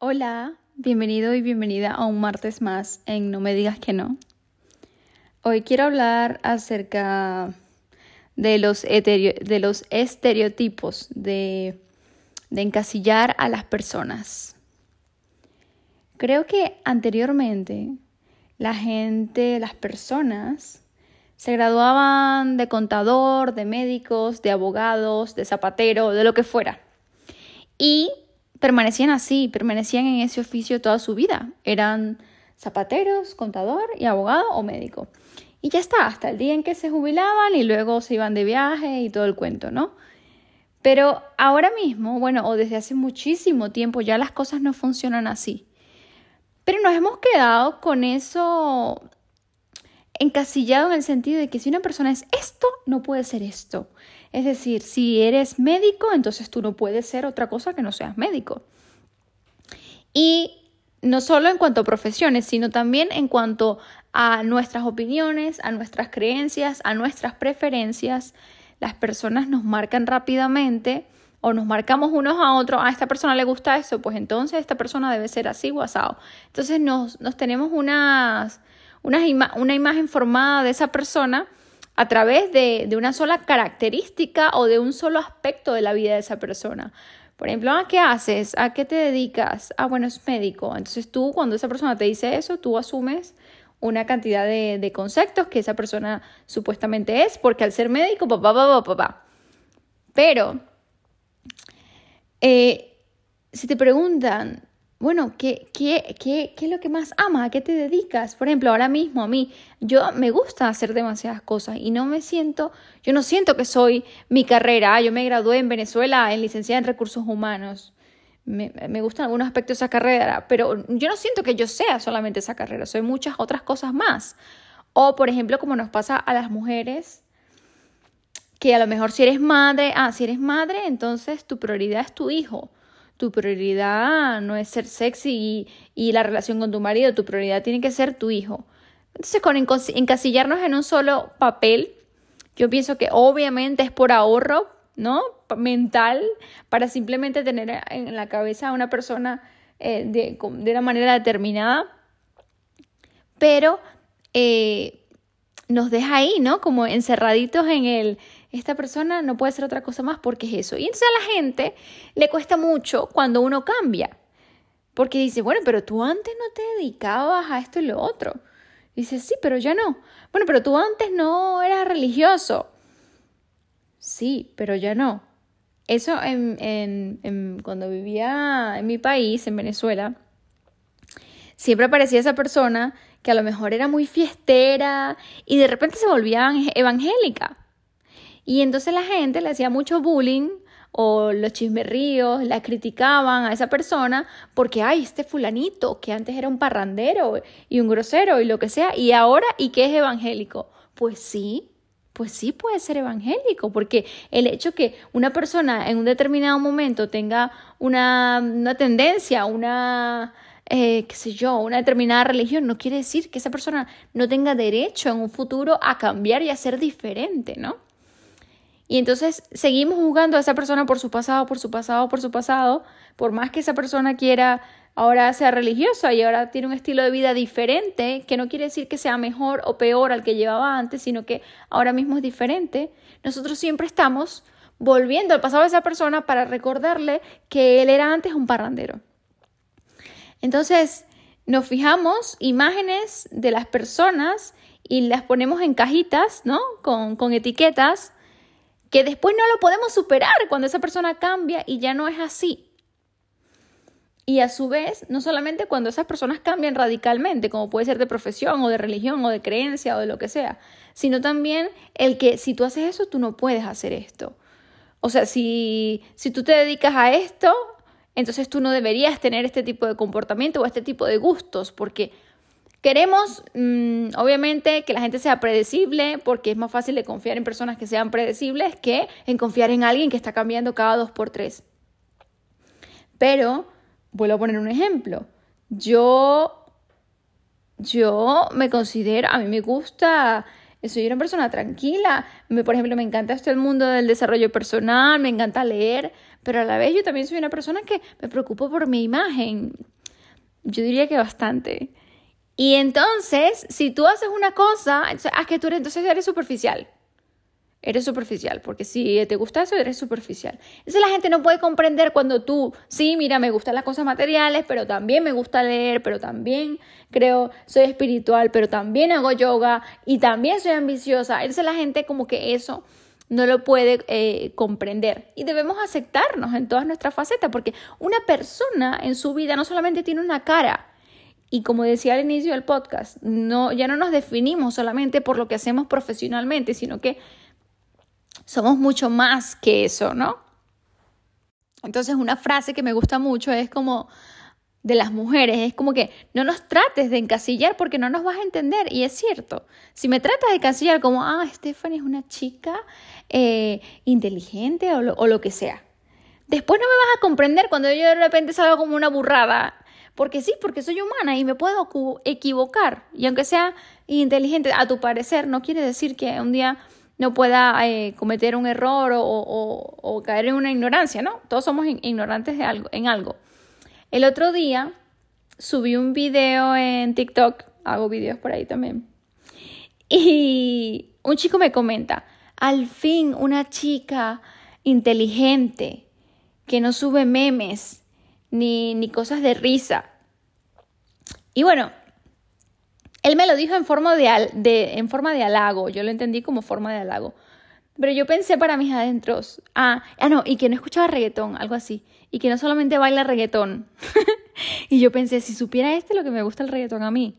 Hola, bienvenido y bienvenida a un martes más en No me digas que no. Hoy quiero hablar acerca de los, de los estereotipos, de, de encasillar a las personas. Creo que anteriormente la gente, las personas, se graduaban de contador, de médicos, de abogados, de zapatero, de lo que fuera. Y permanecían así, permanecían en ese oficio toda su vida. Eran zapateros, contador y abogado o médico. Y ya está, hasta el día en que se jubilaban y luego se iban de viaje y todo el cuento, ¿no? Pero ahora mismo, bueno, o desde hace muchísimo tiempo ya las cosas no funcionan así. Pero nos hemos quedado con eso encasillado en el sentido de que si una persona es esto, no puede ser esto. Es decir, si eres médico, entonces tú no puedes ser otra cosa que no seas médico. Y no solo en cuanto a profesiones, sino también en cuanto a nuestras opiniones, a nuestras creencias, a nuestras preferencias. Las personas nos marcan rápidamente o nos marcamos unos a otros, a esta persona le gusta eso, pues entonces esta persona debe ser así o. Entonces nos, nos tenemos unas, una imagen formada de esa persona a través de, una sola característica o de un solo aspecto de la vida de esa persona. Por ejemplo, ¿a qué haces? ¿A qué te dedicas? Ah, bueno, es médico. Entonces tú, cuando esa persona te dice eso, tú asumes una cantidad de, conceptos que esa persona supuestamente es, porque al ser médico, papá, papá, papá. Pero, eh, si te preguntan, bueno, ¿qué, qué, qué, qué es lo que más amas? ¿A qué te dedicas? Por ejemplo, ahora mismo a mí, yo me gusta hacer demasiadas cosas y no me siento, yo no siento que soy mi carrera. Yo me gradué en Venezuela en licenciada en recursos humanos. Me, me gustan algunos aspectos de esa carrera, pero yo no siento que yo sea solamente esa carrera, soy muchas otras cosas más. O, por ejemplo, como nos pasa a las mujeres, que a lo mejor si eres madre, ah, si eres madre, entonces tu prioridad es tu hijo tu prioridad no es ser sexy y, la relación con tu marido, tu prioridad tiene que ser tu hijo. Entonces, con encasillarnos en un solo papel, yo pienso que obviamente es por ahorro, ¿no? Mental, para simplemente tener en la cabeza a una persona eh, de, de, una manera determinada, pero eh, nos deja ahí, ¿no? Como encerraditos en el, esta persona no puede ser otra cosa más porque es eso. Y entonces a la gente le cuesta mucho cuando uno cambia. Porque dice, bueno, pero tú antes no te dedicabas a esto y lo otro. dice, sí, pero ya no. Bueno, pero tú antes no eras religioso. Sí, pero ya no. Eso en, cuando vivía en mi país, en Venezuela, siempre aparecía esa persona que a lo mejor era muy fiestera y de repente se volvía evangélica. Y entonces la gente le hacía mucho bullying o los chismerríos, la criticaban a esa persona porque, ay, este fulanito que antes era un parrandero y un grosero y lo que sea, y ahora, ¿y qué es evangélico? Pues sí, pues sí puede ser evangélico, porque el hecho que una persona en un determinado momento tenga una, una tendencia, una, eh, qué sé yo, una determinada religión, no quiere decir que esa persona no tenga derecho en un futuro a cambiar y a ser diferente, ¿no? Y entonces seguimos juzgando a esa persona por su pasado, por su pasado, por su pasado, por más que esa persona quiera ahora sea religiosa y ahora tiene un estilo de vida diferente, que no quiere decir que sea mejor o peor al que llevaba antes, sino que ahora mismo es diferente. Nosotros siempre estamos volviendo al pasado de esa persona para recordarle que él era antes un parrandero. Entonces, nos fijamos imágenes de las personas y las ponemos en cajitas, ¿no? Con, con etiquetas que después no lo podemos superar cuando esa persona cambia y ya no es así. Y a su vez, no solamente cuando esas personas cambian radicalmente, como puede ser de profesión o de religión o de creencia o de lo que sea, sino también el que si tú haces eso, tú no puedes hacer esto. O sea, si, si tú te dedicas a esto, entonces tú no deberías tener este tipo de comportamiento o este tipo de gustos, porque Queremos, mm, obviamente, que la gente sea predecible porque es más fácil de confiar en personas que sean predecibles que en confiar en alguien que está cambiando cada dos por tres. Pero, vuelvo a poner un ejemplo. Yo, yo me considero, a mí me gusta, soy una persona tranquila. Me, por ejemplo, me encanta esto el mundo del desarrollo personal, me encanta leer, pero a la vez yo también soy una persona que me preocupo por mi imagen Yo diría que bastante. Y entonces, si tú haces una cosa, entonces, ah, que tú entonces eres superficial. Eres superficial, porque si te gusta eso, eres superficial. Entonces la gente no puede comprender cuando tú, sí, mira, me gustan las cosas materiales, pero también me gusta leer, pero también creo, soy espiritual, pero también hago yoga y también soy ambiciosa. Entonces la gente como que eso no lo puede eh, comprender. Y debemos aceptarnos en todas nuestras facetas, porque una persona en su vida no solamente tiene una cara, y como decía al inicio del podcast, no, ya no nos definimos solamente por lo que hacemos profesionalmente, sino que somos mucho más que eso, ¿no? Entonces una frase que me gusta mucho es como de las mujeres, es como que no nos trates de encasillar porque no nos vas a entender. Y es cierto, si me tratas de encasillar como, ah, Stephanie es una chica eh, inteligente o lo, o lo que sea, después no me vas a comprender cuando yo de repente salgo como una burrada porque sí, porque soy humana y me puedo equivocar. Y aunque sea inteligente a tu parecer, no quiere decir que un día no pueda eh, cometer un error o, caer en una ignorancia, ¿no? Todos somos ignorantes de algo, en algo. El otro día subí un video en TikTok, hago videos por ahí también, y un chico me comenta, al fin una chica inteligente que no sube memes ni, ni cosas de risa. Y bueno, él me lo dijo en forma de, de, en forma de halago, yo lo entendí como forma de halago. Pero yo pensé para mis adentros, ah, ah, no, y que no escuchaba reggaetón, algo así, y que no solamente baila reggaetón. y yo pensé, si supiera este lo que me gusta el reggaetón a mí.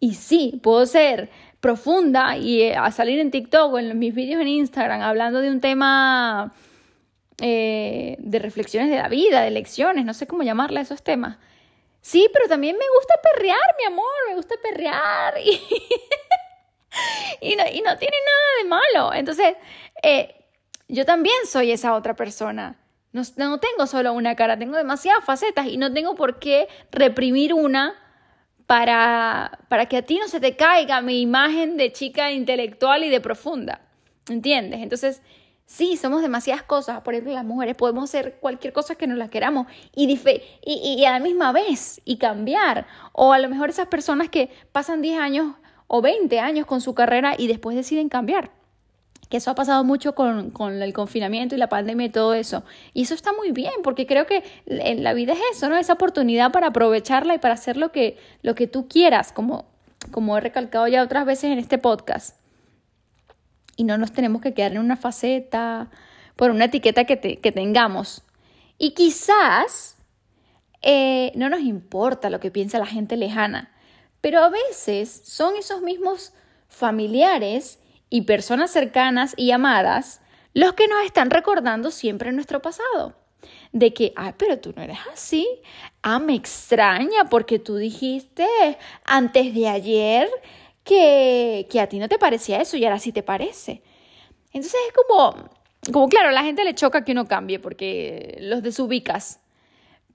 Y sí, puedo ser profunda y eh, a salir en TikTok o en mis vídeos en Instagram hablando de un tema eh, de reflexiones de la vida, de lecciones, no sé cómo llamarle a esos temas. Sí, pero también me gusta perrear, mi amor, me gusta perrear. Y, no, tiene nada de malo. Entonces, eh, yo también soy esa otra persona. No, no, tengo solo una cara, tengo demasiadas facetas y no tengo por qué reprimir una para, para que a ti no se te caiga mi imagen de chica intelectual y de profunda. ¿Entiendes? Entonces, Sí, somos demasiadas cosas. Por ejemplo, las mujeres podemos ser cualquier cosa que nos la queramos y, y, y, a la misma vez y cambiar. O a lo mejor esas personas que pasan 10 años o 20 años con su carrera y después deciden cambiar. Que eso ha pasado mucho con, con el confinamiento y la pandemia y todo eso. Y eso está muy bien porque creo que en la vida es eso, ¿no? Esa oportunidad para aprovecharla y para hacer lo que, lo que tú quieras, como, como he recalcado ya otras veces en este podcast y no nos tenemos que quedar en una faceta por una etiqueta que, tengamos. Y quizás eh, no nos importa lo que piensa la gente lejana, pero a veces son esos mismos familiares y personas cercanas y amadas los que nos están recordando siempre nuestro pasado. De que, ay, pero tú no eres así. Ah, me extraña porque tú dijiste antes de ayer que, a ti no te parecía eso y ahora sí te parece. Entonces es como, como claro, a la gente le choca que uno cambie porque los desubicas.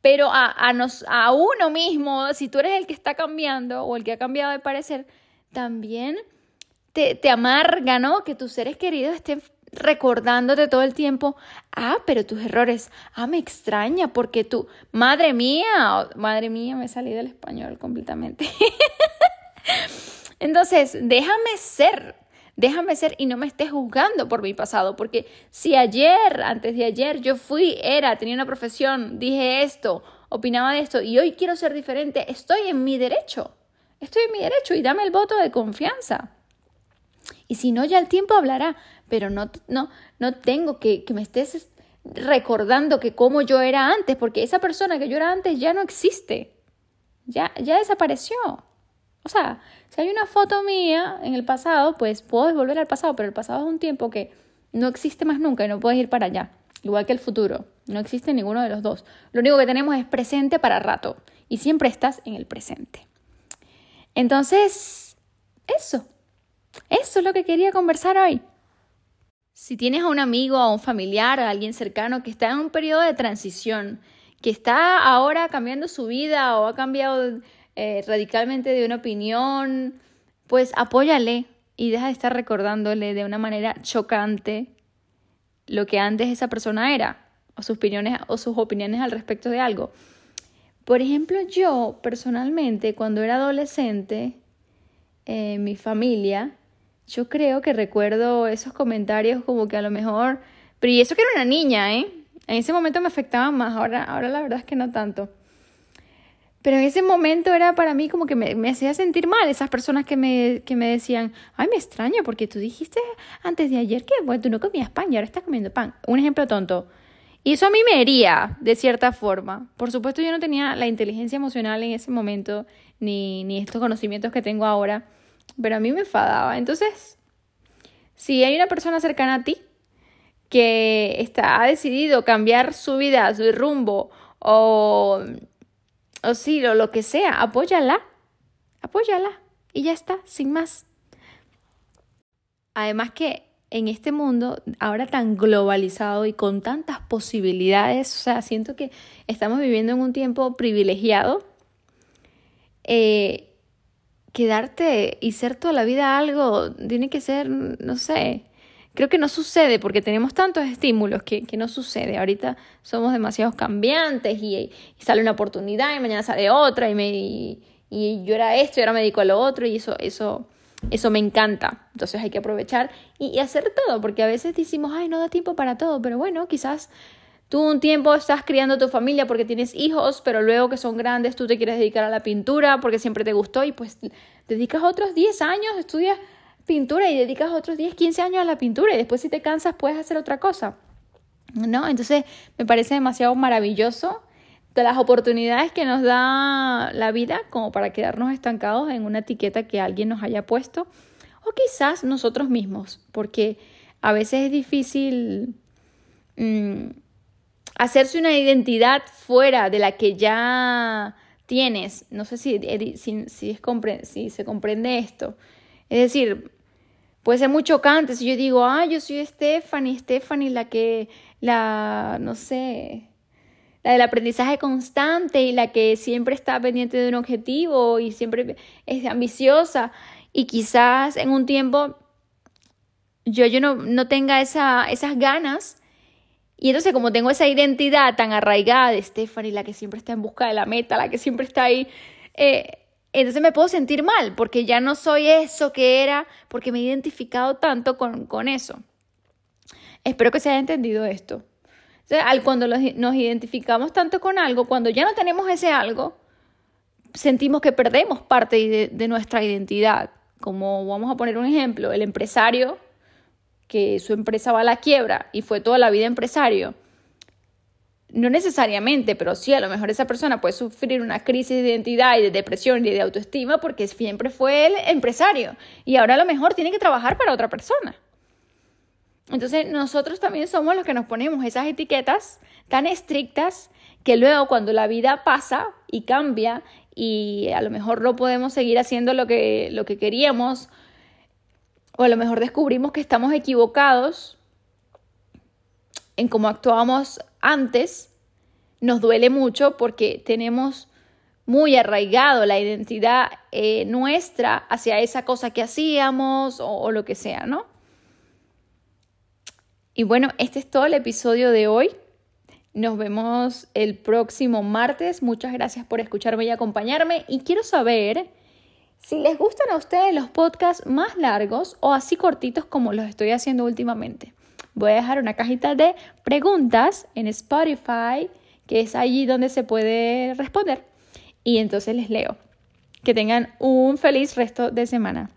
Pero a, a, nos, a uno mismo, si tú eres el que está cambiando o el que ha cambiado de parecer, también te, te amarga, ¿no? Que tus seres queridos estén recordándote todo el tiempo, ah, pero tus errores, ah, me extraña porque tú, madre mía, madre mía, me salí del español completamente. Entonces, déjame ser, déjame ser y no me estés juzgando por mi pasado, porque si ayer, antes de ayer, yo fui, era, tenía una profesión, dije esto, opinaba de esto y hoy quiero ser diferente, estoy en mi derecho, estoy en mi derecho y dame el voto de confianza. Y si no, ya el tiempo hablará, pero no, no, no tengo que, que me estés recordando que como yo era antes, porque esa persona que yo era antes ya no existe, ya, ya desapareció. O sea, si hay una foto mía en el pasado, pues puedo volver al pasado, pero el pasado es un tiempo que no existe más nunca y no puedes ir para allá. Igual que el futuro. No existe ninguno de los dos. Lo único que tenemos es presente para rato. Y siempre estás en el presente. Entonces, eso. Eso es lo que quería conversar hoy. Si tienes a un amigo, a un familiar, a alguien cercano que está en un periodo de transición, que está ahora cambiando su vida o ha cambiado eh, radicalmente de una opinión, pues apóyale y deja de estar recordándole de una manera chocante lo que antes esa persona era o sus opiniones o sus opiniones al respecto de algo. Por ejemplo, yo personalmente, cuando era adolescente, en mi familia, yo creo que recuerdo esos comentarios como que a lo mejor, pero y eso que era una niña, ¿eh? En ese momento me afectaba más, ahora, ahora la verdad es que no tanto. Pero en ese momento era para mí como que me, hacía sentir mal esas personas que me, que me decían, ay, me extraño porque tú dijiste antes de ayer que bueno, tú no comías pan y ahora estás comiendo pan. Un ejemplo tonto. Y eso a mí me hería de cierta forma. Por supuesto yo no tenía la inteligencia emocional en ese momento ni, ni estos conocimientos que tengo ahora, pero a mí me enfadaba. Entonces, si hay una persona cercana a ti que está, ha decidido cambiar su vida, su rumbo o o sí, o lo que sea, apóyala, apóyala y ya está, sin más. Además que en este mundo ahora tan globalizado y con tantas posibilidades, o sea, siento que estamos viviendo en un tiempo privilegiado. Eh, quedarte y ser toda la vida algo tiene que ser, no sé, creo que no sucede porque tenemos tantos estímulos que, no sucede. Ahorita somos demasiado cambiantes y, sale una oportunidad y mañana sale otra y, me, y, yo era esto y ahora me dedico a lo otro y eso, eso, eso me encanta. Entonces hay que aprovechar y, hacer todo porque a veces decimos, ay, no da tiempo para todo, pero bueno, quizás tú un tiempo estás criando tu familia porque tienes hijos, pero luego que son grandes tú te quieres dedicar a la pintura porque siempre te gustó y pues dedicas otros 10 años, estudias pintura y dedicas otros 10, 15 años a la pintura y después si te cansas puedes hacer otra cosa. ¿No? Entonces me parece demasiado maravilloso las oportunidades que nos da la vida como para quedarnos estancados en una etiqueta que alguien nos haya puesto o quizás nosotros mismos, porque a veces es difícil mm, hacerse una identidad fuera de la que ya tienes. No sé si, si se comprende esto. Es decir, puede ser muy chocante. Si yo digo, ah, yo soy Stephanie, Stephanie la que, la, no sé, la del aprendizaje constante y la que siempre está pendiente de un objetivo y siempre es ambiciosa y quizás en un tiempo yo, yo no, no tenga esa, esas ganas. Y entonces como tengo esa identidad tan arraigada de Stephanie, la que siempre está en busca de la meta, la que siempre está ahí, eh, entonces me puedo sentir mal porque ya no soy eso que era, porque me he identificado tanto con, eso. Espero que se haya entendido esto. al, cuando nos identificamos tanto con algo, cuando ya no tenemos ese algo, sentimos que perdemos parte de, de nuestra identidad. Como vamos a poner un ejemplo, el empresario que su empresa va a la quiebra y fue toda la vida empresario no necesariamente, pero sí, a lo mejor esa persona puede sufrir una crisis de identidad y de depresión y de autoestima porque siempre fue el empresario y ahora a lo mejor tiene que trabajar para otra persona. Entonces nosotros también somos los que nos ponemos esas etiquetas tan estrictas que luego cuando la vida pasa y cambia y a lo mejor no podemos seguir haciendo lo que, lo que queríamos o a lo mejor descubrimos que estamos equivocados en cómo actuábamos antes, nos duele mucho porque tenemos muy arraigado la identidad eh, nuestra hacia esa cosa que hacíamos o, o lo que sea, ¿no? Y bueno, este es todo el episodio de hoy. Nos vemos el próximo martes. Muchas gracias por escucharme y acompañarme. Y quiero saber si les gustan a ustedes los podcasts más largos o así cortitos como los estoy haciendo últimamente. Voy a dejar una cajita de preguntas en Spotify, que es allí donde se puede responder. Y entonces les leo. Que tengan un feliz resto de semana.